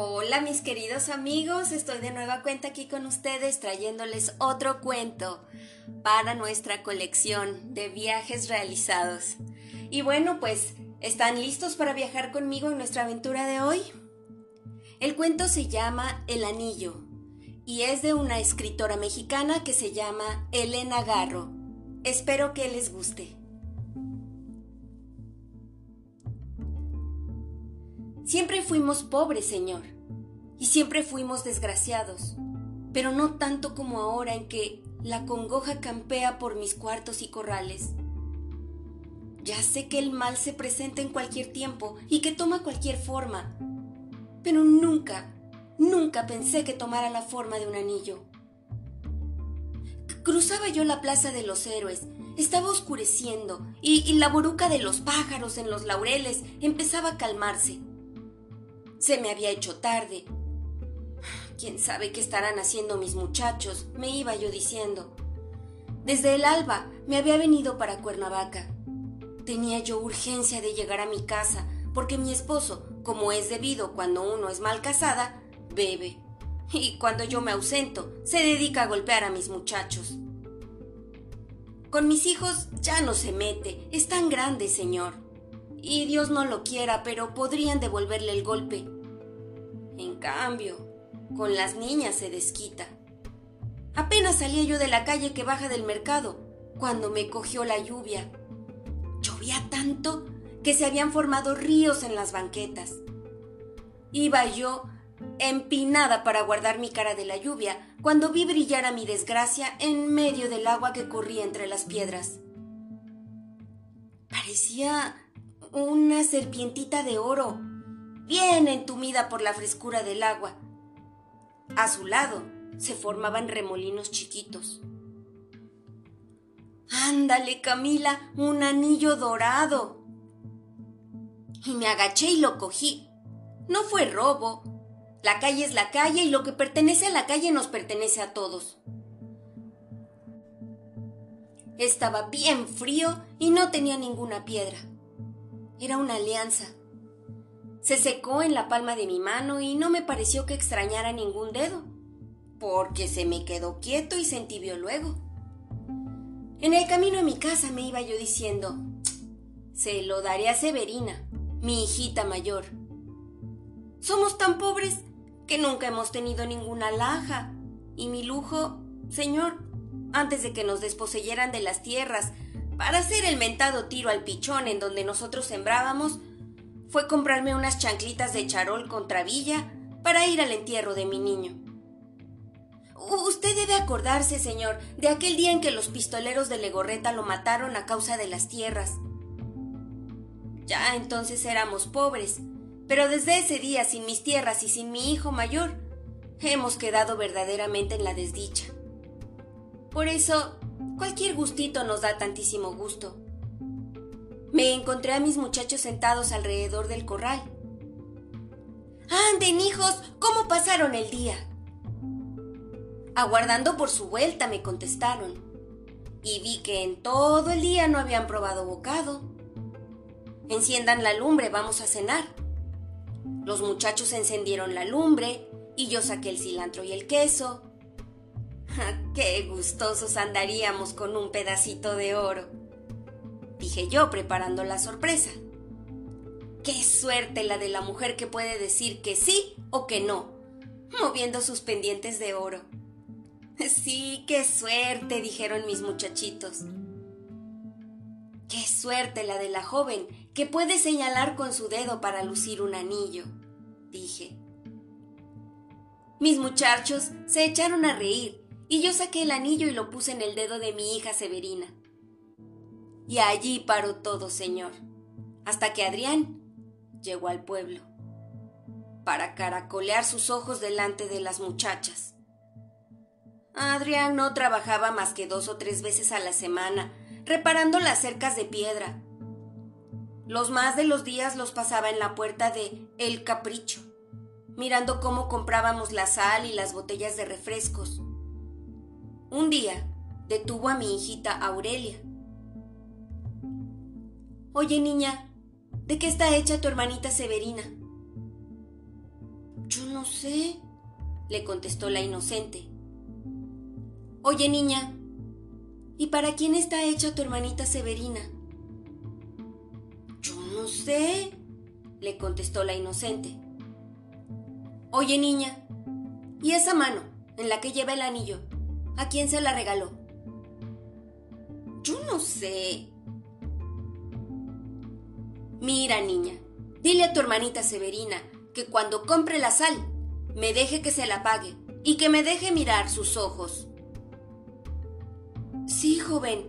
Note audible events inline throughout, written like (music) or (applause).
Hola mis queridos amigos, estoy de nueva cuenta aquí con ustedes trayéndoles otro cuento para nuestra colección de viajes realizados. Y bueno, pues, ¿están listos para viajar conmigo en nuestra aventura de hoy? El cuento se llama El Anillo y es de una escritora mexicana que se llama Elena Garro. Espero que les guste. Siempre fuimos pobres, Señor, y siempre fuimos desgraciados, pero no tanto como ahora en que la congoja campea por mis cuartos y corrales. Ya sé que el mal se presenta en cualquier tiempo y que toma cualquier forma, pero nunca, nunca pensé que tomara la forma de un anillo. Cruzaba yo la plaza de los héroes, estaba oscureciendo y, la boruca de los pájaros en los laureles empezaba a calmarse. Se me había hecho tarde. ¿Quién sabe qué estarán haciendo mis muchachos? me iba yo diciendo. Desde el alba me había venido para Cuernavaca. Tenía yo urgencia de llegar a mi casa, porque mi esposo, como es debido cuando uno es mal casada, bebe. Y cuando yo me ausento, se dedica a golpear a mis muchachos. Con mis hijos ya no se mete, es tan grande, señor y Dios no lo quiera, pero podrían devolverle el golpe. En cambio, con las niñas se desquita. Apenas salía yo de la calle que baja del mercado, cuando me cogió la lluvia. Llovía tanto que se habían formado ríos en las banquetas. Iba yo empinada para guardar mi cara de la lluvia, cuando vi brillar a mi desgracia en medio del agua que corría entre las piedras. Parecía una serpientita de oro, bien entumida por la frescura del agua. A su lado se formaban remolinos chiquitos. Ándale, Camila, un anillo dorado. Y me agaché y lo cogí. No fue robo. La calle es la calle y lo que pertenece a la calle nos pertenece a todos. Estaba bien frío y no tenía ninguna piedra. Era una alianza. Se secó en la palma de mi mano y no me pareció que extrañara ningún dedo, porque se me quedó quieto y se entibió luego. En el camino a mi casa me iba yo diciendo, se lo daré a Severina, mi hijita mayor. Somos tan pobres que nunca hemos tenido ninguna laja, y mi lujo, señor, antes de que nos desposeyeran de las tierras, para hacer el mentado tiro al pichón en donde nosotros sembrábamos, fue comprarme unas chanclitas de charol contra villa para ir al entierro de mi niño. Usted debe acordarse, señor, de aquel día en que los pistoleros de Legorreta lo mataron a causa de las tierras. Ya entonces éramos pobres, pero desde ese día, sin mis tierras y sin mi hijo mayor, hemos quedado verdaderamente en la desdicha. Por eso Cualquier gustito nos da tantísimo gusto. Me encontré a mis muchachos sentados alrededor del corral. Anden, hijos, ¿cómo pasaron el día? Aguardando por su vuelta, me contestaron. Y vi que en todo el día no habían probado bocado. Enciendan la lumbre, vamos a cenar. Los muchachos encendieron la lumbre y yo saqué el cilantro y el queso. (laughs) ¡Qué gustosos andaríamos con un pedacito de oro! Dije yo preparando la sorpresa. ¡Qué suerte la de la mujer que puede decir que sí o que no! moviendo sus pendientes de oro. (laughs) Sí, qué suerte, dijeron mis muchachitos. Qué suerte la de la joven que puede señalar con su dedo para lucir un anillo, dije. Mis muchachos se echaron a reír y yo saqué el anillo y lo puse en el dedo de mi hija Severina. Y allí paró todo, señor, hasta que Adrián llegó al pueblo, para caracolear sus ojos delante de las muchachas. Adrián no trabajaba más que dos o tres veces a la semana, reparando las cercas de piedra. Los más de los días los pasaba en la puerta de El Capricho, mirando cómo comprábamos la sal y las botellas de refrescos un día detuvo a mi hijita Aurelia. Oye, niña, ¿de qué está hecha tu hermanita Severina? Yo no sé, le contestó la inocente. Oye, niña, ¿y para quién está hecha tu hermanita Severina? Yo no sé, le contestó la inocente. Oye, niña, ¿y esa mano en la que lleva el anillo? ¿A quién se la regaló? Yo no sé. Mira, niña, dile a tu hermanita Severina que cuando compre la sal, me deje que se la pague y que me deje mirar sus ojos. Sí, joven,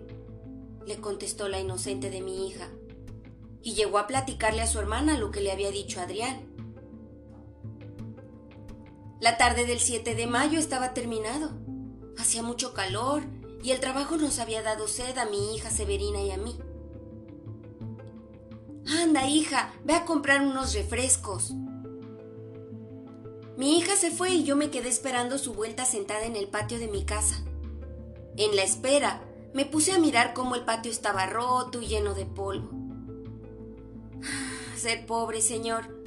le contestó la inocente de mi hija, y llegó a platicarle a su hermana lo que le había dicho Adrián. La tarde del 7 de mayo estaba terminado. Hacía mucho calor y el trabajo nos había dado sed a mi hija Severina y a mí. Anda, hija, ve a comprar unos refrescos. Mi hija se fue y yo me quedé esperando su vuelta sentada en el patio de mi casa. En la espera, me puse a mirar cómo el patio estaba roto y lleno de polvo. (sighs) Ser pobre, señor,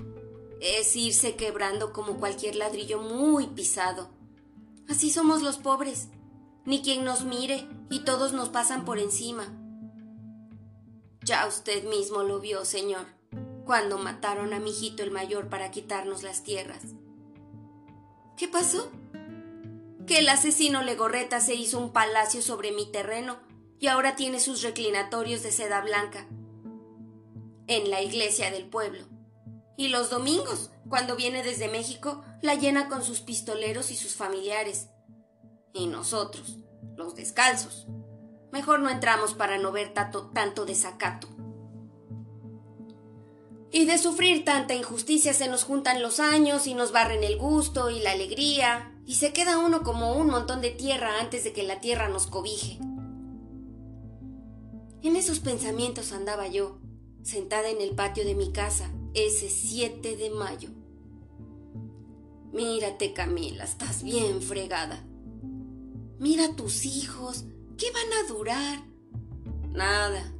es irse quebrando como cualquier ladrillo muy pisado. Así somos los pobres. Ni quien nos mire y todos nos pasan por encima. Ya usted mismo lo vio, señor, cuando mataron a mi hijito el mayor para quitarnos las tierras. ¿Qué pasó? Que el asesino Legorreta se hizo un palacio sobre mi terreno y ahora tiene sus reclinatorios de seda blanca en la iglesia del pueblo. Y los domingos, cuando viene desde México, la llena con sus pistoleros y sus familiares. Y nosotros, los descalzos, mejor no entramos para no ver tanto, tanto desacato. Y de sufrir tanta injusticia se nos juntan los años y nos barren el gusto y la alegría, y se queda uno como un montón de tierra antes de que la tierra nos cobije. En esos pensamientos andaba yo, sentada en el patio de mi casa, ese 7 de mayo. Mírate, Camila, estás bien fregada. Mira tus hijos, ¿qué van a durar? Nada.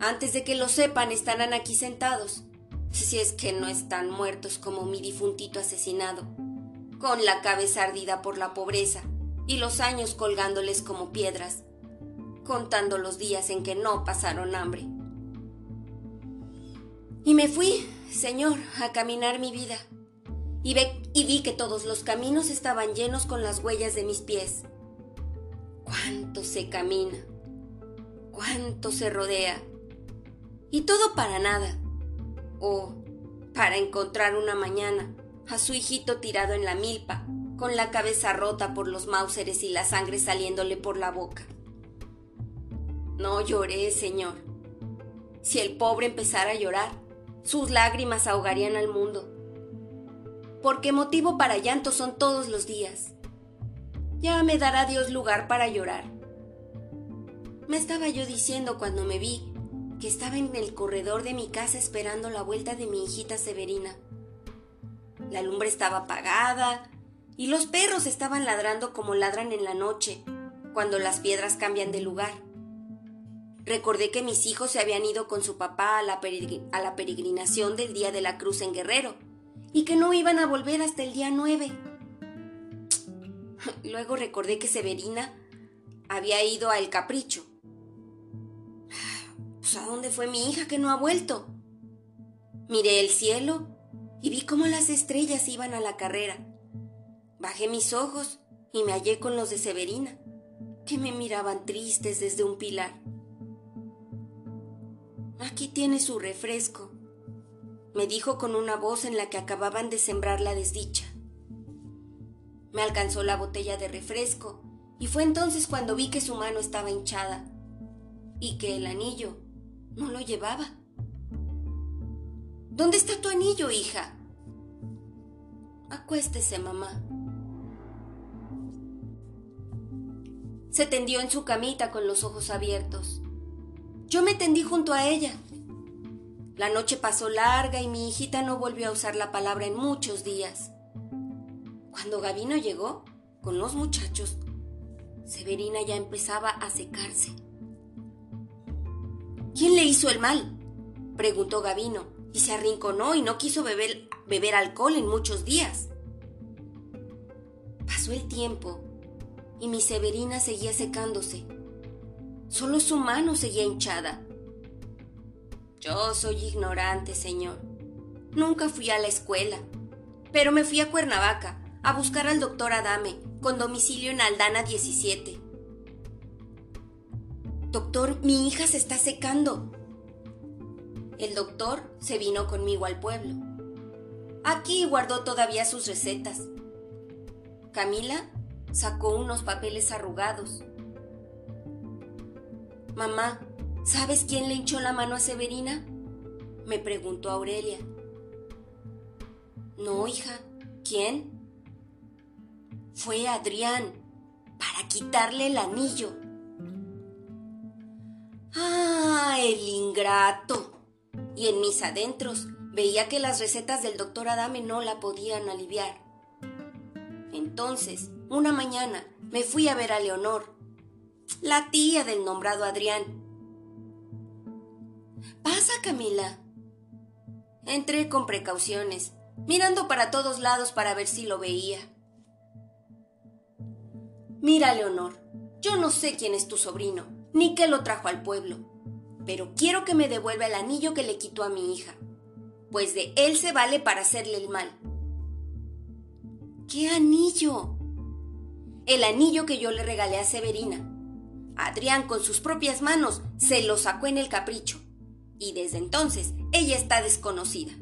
Antes de que lo sepan, estarán aquí sentados, si es que no están muertos como mi difuntito asesinado, con la cabeza ardida por la pobreza y los años colgándoles como piedras, contando los días en que no pasaron hambre. Y me fui, Señor, a caminar mi vida. Y, vi que todos los caminos estaban llenos con las huellas de mis pies. Cuánto se camina, cuánto se rodea. Y todo para nada. O para encontrar una mañana a su hijito tirado en la milpa, con la cabeza rota por los máuseres y la sangre saliéndole por la boca. No lloré, Señor. Si el pobre empezara a llorar, sus lágrimas ahogarían al mundo. Porque motivo para llanto son todos los días. Ya me dará Dios lugar para llorar. Me estaba yo diciendo cuando me vi que estaba en el corredor de mi casa esperando la vuelta de mi hijita Severina. La lumbre estaba apagada y los perros estaban ladrando como ladran en la noche, cuando las piedras cambian de lugar. Recordé que mis hijos se habían ido con su papá a la, a la peregrinación del Día de la Cruz en Guerrero y que no iban a volver hasta el día 9. (sniffs) Luego recordé que Severina había ido a El Capricho. (sighs) Pues, ¿a dónde fue mi hija que no ha vuelto? Miré el cielo y vi cómo las estrellas iban a la carrera. Bajé mis ojos y me hallé con los de Severina, que me miraban tristes desde un pilar. Aquí tiene su refresco, me dijo con una voz en la que acababan de sembrar la desdicha. Me alcanzó la botella de refresco y fue entonces cuando vi que su mano estaba hinchada y que el anillo no lo llevaba. ¿Dónde está tu anillo, hija? Acuéstese, mamá. Se tendió en su camita con los ojos abiertos. Yo me tendí junto a ella. La noche pasó larga y mi hijita no volvió a usar la palabra en muchos días. Cuando Gavino llegó, con los muchachos, Severina ya empezaba a secarse. ¿Quién le hizo el mal? preguntó Gavino, y se arrinconó y no quiso beber, beber alcohol en muchos días. Pasó el tiempo y mi Severina seguía secándose. Solo su mano seguía hinchada. Yo soy ignorante, señor. Nunca fui a la escuela, pero me fui a Cuernavaca a buscar al doctor Adame, con domicilio en Aldana 17. Doctor, mi hija se está secando. El doctor se vino conmigo al pueblo. Aquí guardó todavía sus recetas. Camila sacó unos papeles arrugados. Mamá, ¿sabes quién le hinchó la mano a Severina? Me preguntó Aurelia. No, hija, ¿quién? Fue Adrián, para quitarle el anillo. ¡Ah, el ingrato! Y en mis adentros veía que las recetas del doctor Adame no la podían aliviar. Entonces, una mañana, me fui a ver a Leonor, la tía del nombrado Adrián. Pasa, Camila. Entré con precauciones, mirando para todos lados para ver si lo veía. Mira, Leonor, yo no sé quién es tu sobrino, ni qué lo trajo al pueblo, pero quiero que me devuelva el anillo que le quitó a mi hija, pues de él se vale para hacerle el mal. ¿Qué anillo? El anillo que yo le regalé a Severina. Adrián con sus propias manos se lo sacó en el capricho, y desde entonces ella está desconocida.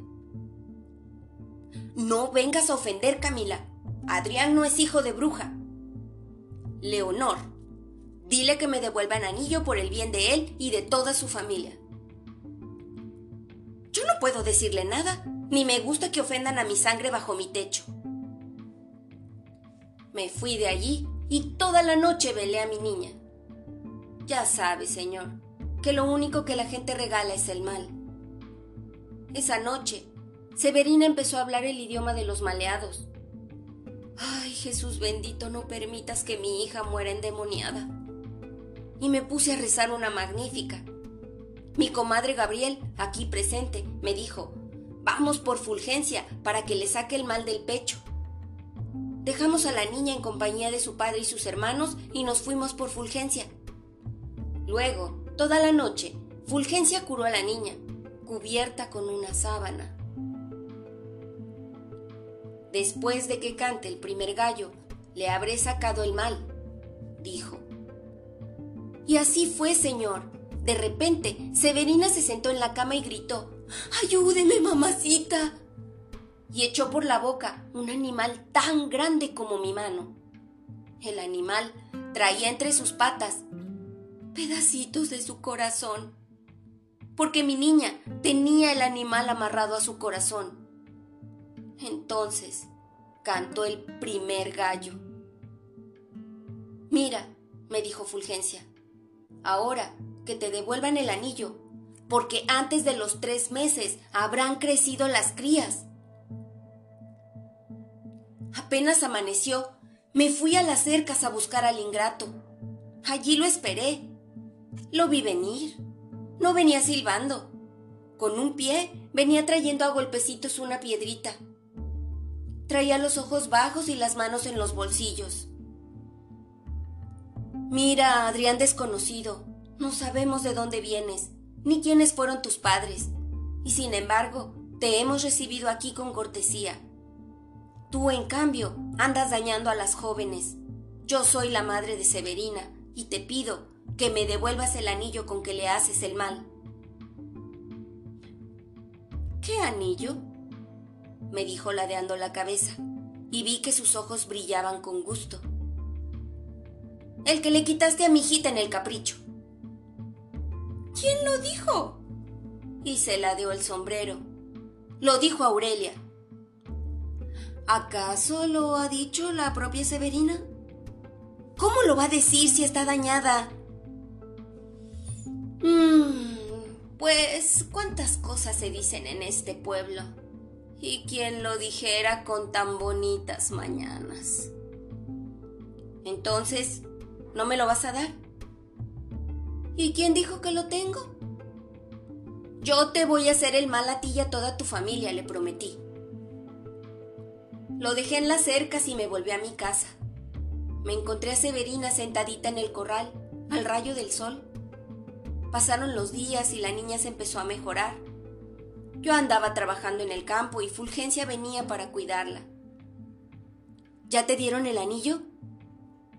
No vengas a ofender, Camila. Adrián no es hijo de bruja. Leonor, dile que me devuelva el anillo por el bien de él y de toda su familia. Yo no puedo decirle nada, ni me gusta que ofendan a mi sangre bajo mi techo. Me fui de allí y toda la noche velé a mi niña. Ya sabe, señor, que lo único que la gente regala es el mal. Esa noche, Severina empezó a hablar el idioma de los maleados. Ay, Jesús bendito, no permitas que mi hija muera endemoniada. Y me puse a rezar una magnífica. Mi comadre Gabriel, aquí presente, me dijo, vamos por Fulgencia para que le saque el mal del pecho. Dejamos a la niña en compañía de su padre y sus hermanos y nos fuimos por Fulgencia. Luego, toda la noche, Fulgencia curó a la niña, cubierta con una sábana. Después de que cante el primer gallo, le habré sacado el mal, dijo. Y así fue, señor. De repente, Severina se sentó en la cama y gritó, Ayúdeme, mamacita. Y echó por la boca un animal tan grande como mi mano. El animal traía entre sus patas pedacitos de su corazón, porque mi niña tenía el animal amarrado a su corazón. Entonces cantó el primer gallo. Mira, me dijo Fulgencia, ahora que te devuelvan el anillo, porque antes de los tres meses habrán crecido las crías. Apenas amaneció, me fui a las cercas a buscar al ingrato. Allí lo esperé. Lo vi venir. No venía silbando. Con un pie venía trayendo a golpecitos una piedrita. Traía los ojos bajos y las manos en los bolsillos. Mira, Adrián desconocido, no sabemos de dónde vienes, ni quiénes fueron tus padres, y sin embargo, te hemos recibido aquí con cortesía. Tú, en cambio, andas dañando a las jóvenes. Yo soy la madre de Severina, y te pido que me devuelvas el anillo con que le haces el mal. ¿Qué anillo? me dijo ladeando la cabeza, y vi que sus ojos brillaban con gusto. El que le quitaste a mi hijita en el capricho. ¿Quién lo dijo? Y se ladeó el sombrero. Lo dijo Aurelia. ¿Acaso lo ha dicho la propia Severina? ¿Cómo lo va a decir si está dañada? Pues cuántas cosas se dicen en este pueblo. Y quién lo dijera con tan bonitas mañanas. Entonces, ¿no me lo vas a dar? ¿Y quién dijo que lo tengo? Yo te voy a hacer el mal a ti y a toda tu familia, le prometí. Lo dejé en las cercas y me volví a mi casa. Me encontré a Severina sentadita en el corral, al rayo del sol. Pasaron los días y la niña se empezó a mejorar. Yo andaba trabajando en el campo y Fulgencia venía para cuidarla. ¿Ya te dieron el anillo?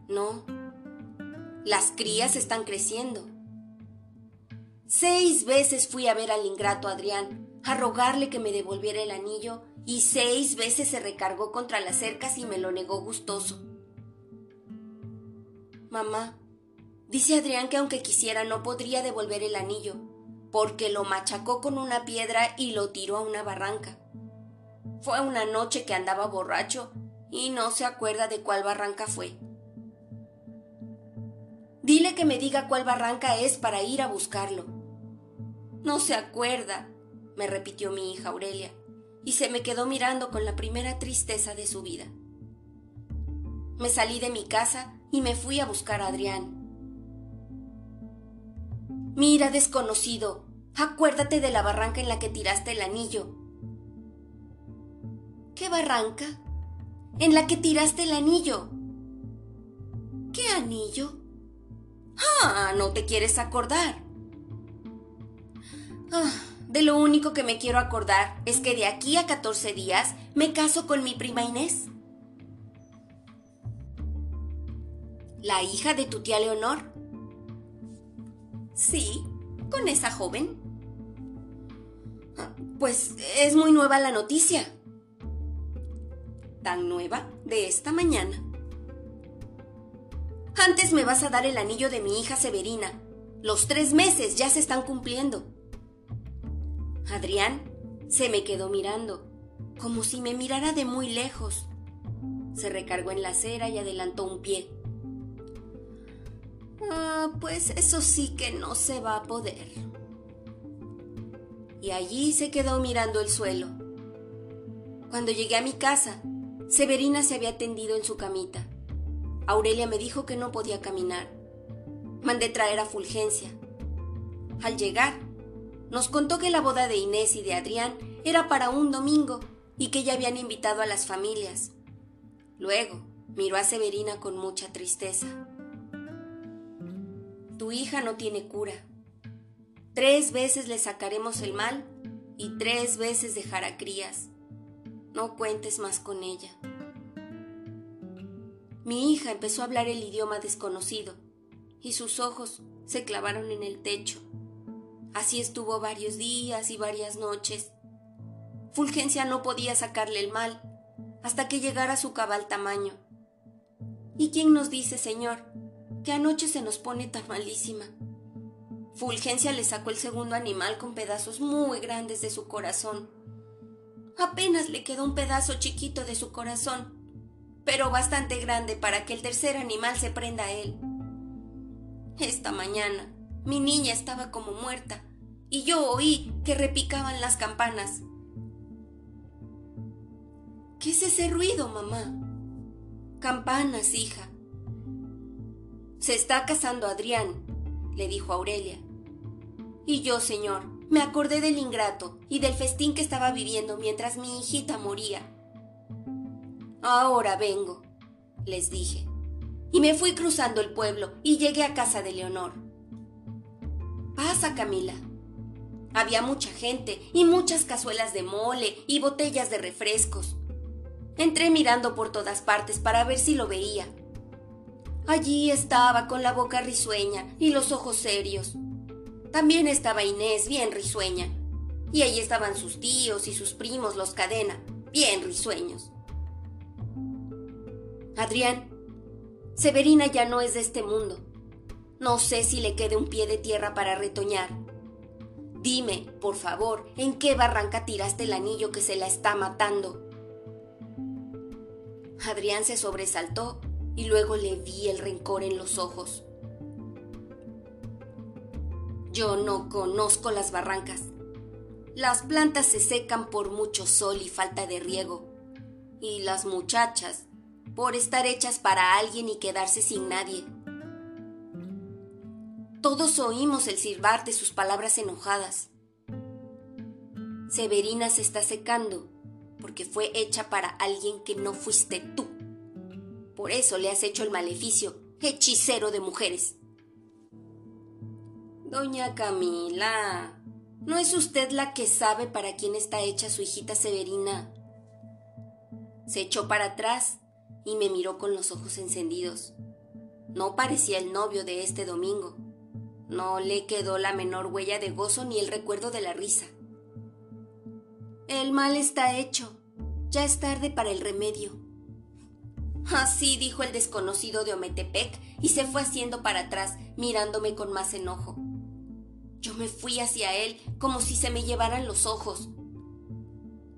No. Las crías están creciendo. Seis veces fui a ver al ingrato Adrián, a rogarle que me devolviera el anillo, y seis veces se recargó contra las cercas y me lo negó gustoso. Mamá, dice Adrián que aunque quisiera no podría devolver el anillo, porque lo machacó con una piedra y lo tiró a una barranca. Fue una noche que andaba borracho y no se acuerda de cuál barranca fue. Dile que me diga cuál barranca es para ir a buscarlo. No se acuerda, me repitió mi hija Aurelia, y se me quedó mirando con la primera tristeza de su vida. Me salí de mi casa y me fui a buscar a Adrián. Mira, desconocido, acuérdate de la barranca en la que tiraste el anillo. ¿Qué barranca? En la que tiraste el anillo. ¿Qué anillo? Ah, no te quieres acordar. Ah, de lo único que me quiero acordar es que de aquí a 14 días me caso con mi prima Inés. ¿La hija de tu tía Leonor? Sí, con esa joven. Pues es muy nueva la noticia. Tan nueva de esta mañana. Antes me vas a dar el anillo de mi hija Severina. Los tres meses ya se están cumpliendo. Adrián se me quedó mirando, como si me mirara de muy lejos. Se recargó en la acera y adelantó un pie. Ah, pues eso sí que no se va a poder. Y allí se quedó mirando el suelo. Cuando llegué a mi casa, Severina se había tendido en su camita. Aurelia me dijo que no podía caminar. Mandé traer a Fulgencia. Al llegar, nos contó que la boda de Inés y de Adrián era para un domingo y que ya habían invitado a las familias. Luego miró a Severina con mucha tristeza. Tu hija no tiene cura. Tres veces le sacaremos el mal y tres veces dejará crías. No cuentes más con ella. Mi hija empezó a hablar el idioma desconocido y sus ojos se clavaron en el techo. Así estuvo varios días y varias noches. Fulgencia no podía sacarle el mal hasta que llegara a su cabal tamaño. ¿Y quién nos dice, señor, que anoche se nos pone tan malísima? Fulgencia le sacó el segundo animal con pedazos muy grandes de su corazón. Apenas le quedó un pedazo chiquito de su corazón pero bastante grande para que el tercer animal se prenda a él. Esta mañana mi niña estaba como muerta y yo oí que repicaban las campanas. ¿Qué es ese ruido, mamá? Campanas, hija. Se está casando Adrián, le dijo Aurelia. Y yo, señor, me acordé del ingrato y del festín que estaba viviendo mientras mi hijita moría. Ahora vengo, les dije. Y me fui cruzando el pueblo y llegué a casa de Leonor. Pasa, Camila. Había mucha gente y muchas cazuelas de mole y botellas de refrescos. Entré mirando por todas partes para ver si lo veía. Allí estaba con la boca risueña y los ojos serios. También estaba Inés, bien risueña. Y allí estaban sus tíos y sus primos, los cadena, bien risueños. Adrián, Severina ya no es de este mundo. No sé si le quede un pie de tierra para retoñar. Dime, por favor, ¿en qué barranca tiraste el anillo que se la está matando? Adrián se sobresaltó y luego le vi el rencor en los ojos. Yo no conozco las barrancas. Las plantas se secan por mucho sol y falta de riego. Y las muchachas por estar hechas para alguien y quedarse sin nadie. Todos oímos el silbar de sus palabras enojadas. Severina se está secando porque fue hecha para alguien que no fuiste tú. Por eso le has hecho el maleficio, hechicero de mujeres. Doña Camila, ¿no es usted la que sabe para quién está hecha su hijita Severina? Se echó para atrás y me miró con los ojos encendidos. No parecía el novio de este domingo. No le quedó la menor huella de gozo ni el recuerdo de la risa. El mal está hecho. Ya es tarde para el remedio. Así dijo el desconocido de Ometepec y se fue haciendo para atrás, mirándome con más enojo. Yo me fui hacia él como si se me llevaran los ojos.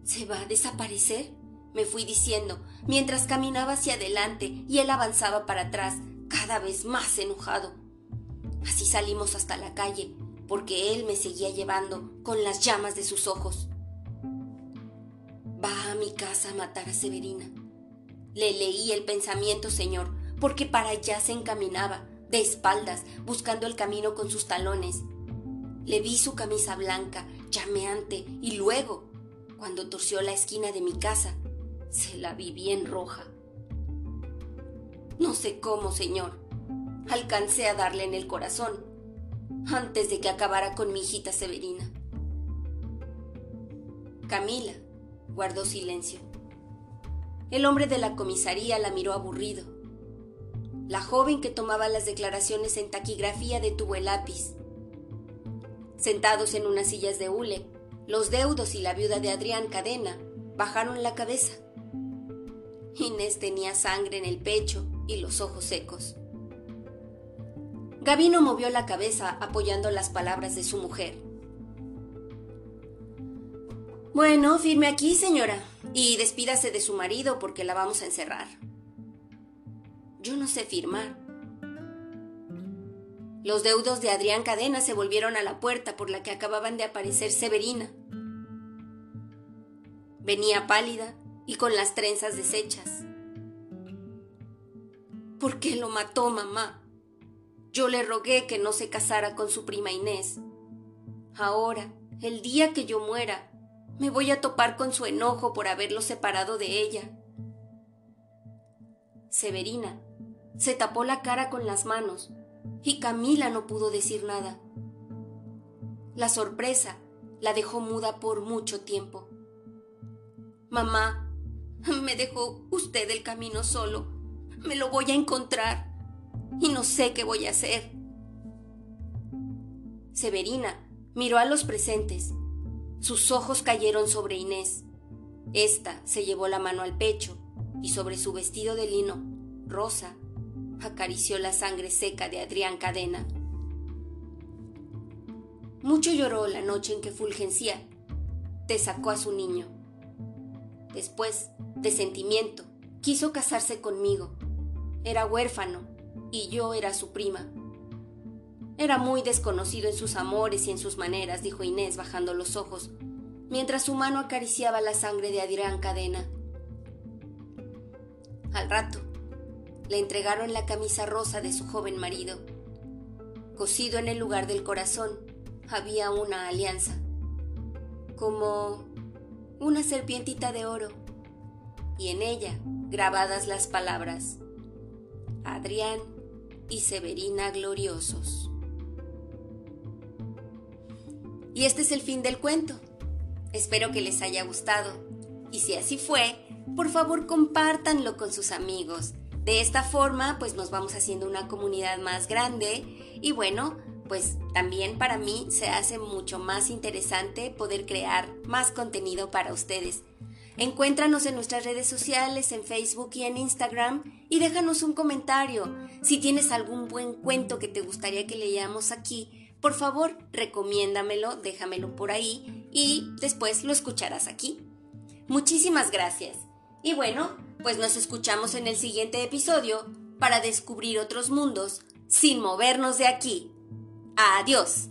¿Se va a desaparecer? me fui diciendo, mientras caminaba hacia adelante y él avanzaba para atrás, cada vez más enojado. Así salimos hasta la calle, porque él me seguía llevando con las llamas de sus ojos. Va a mi casa a matar a Severina. Le leí el pensamiento, señor, porque para allá se encaminaba, de espaldas, buscando el camino con sus talones. Le vi su camisa blanca, llameante, y luego, cuando torció la esquina de mi casa, se la vi bien roja. No sé cómo, señor. Alcancé a darle en el corazón, antes de que acabara con mi hijita Severina. Camila guardó silencio. El hombre de la comisaría la miró aburrido. La joven que tomaba las declaraciones en taquigrafía detuvo el lápiz. Sentados en unas sillas de hule, los deudos y la viuda de Adrián Cadena bajaron la cabeza. Inés tenía sangre en el pecho y los ojos secos. Gavino movió la cabeza apoyando las palabras de su mujer. Bueno, firme aquí, señora, y despídase de su marido porque la vamos a encerrar. Yo no sé firmar. Los deudos de Adrián Cadena se volvieron a la puerta por la que acababan de aparecer Severina. Venía pálida y con las trenzas deshechas. ¿Por qué lo mató mamá? Yo le rogué que no se casara con su prima Inés. Ahora, el día que yo muera, me voy a topar con su enojo por haberlo separado de ella. Severina se tapó la cara con las manos y Camila no pudo decir nada. La sorpresa la dejó muda por mucho tiempo. Mamá, me dejó usted el camino solo. Me lo voy a encontrar y no sé qué voy a hacer. Severina miró a los presentes sus ojos cayeron sobre Inés. Esta se llevó la mano al pecho y sobre su vestido de lino, rosa, acarició la sangre seca de Adrián Cadena. Mucho lloró la noche en que Fulgencia te sacó a su niño. Después, de sentimiento, quiso casarse conmigo. Era huérfano y yo era su prima. Era muy desconocido en sus amores y en sus maneras, dijo Inés bajando los ojos, mientras su mano acariciaba la sangre de Adrián Cadena. Al rato, le entregaron la camisa rosa de su joven marido. Cosido en el lugar del corazón había una alianza, como una serpientita de oro, y en ella grabadas las palabras Adrián y Severina gloriosos. Y este es el fin del cuento. Espero que les haya gustado. Y si así fue, por favor compártanlo con sus amigos. De esta forma, pues nos vamos haciendo una comunidad más grande y bueno, pues también para mí se hace mucho más interesante poder crear más contenido para ustedes. Encuéntranos en nuestras redes sociales, en Facebook y en Instagram y déjanos un comentario. Si tienes algún buen cuento que te gustaría que leamos aquí, por favor, recomiéndamelo, déjamelo por ahí y después lo escucharás aquí. Muchísimas gracias. Y bueno, pues nos escuchamos en el siguiente episodio para descubrir otros mundos sin movernos de aquí. Adiós.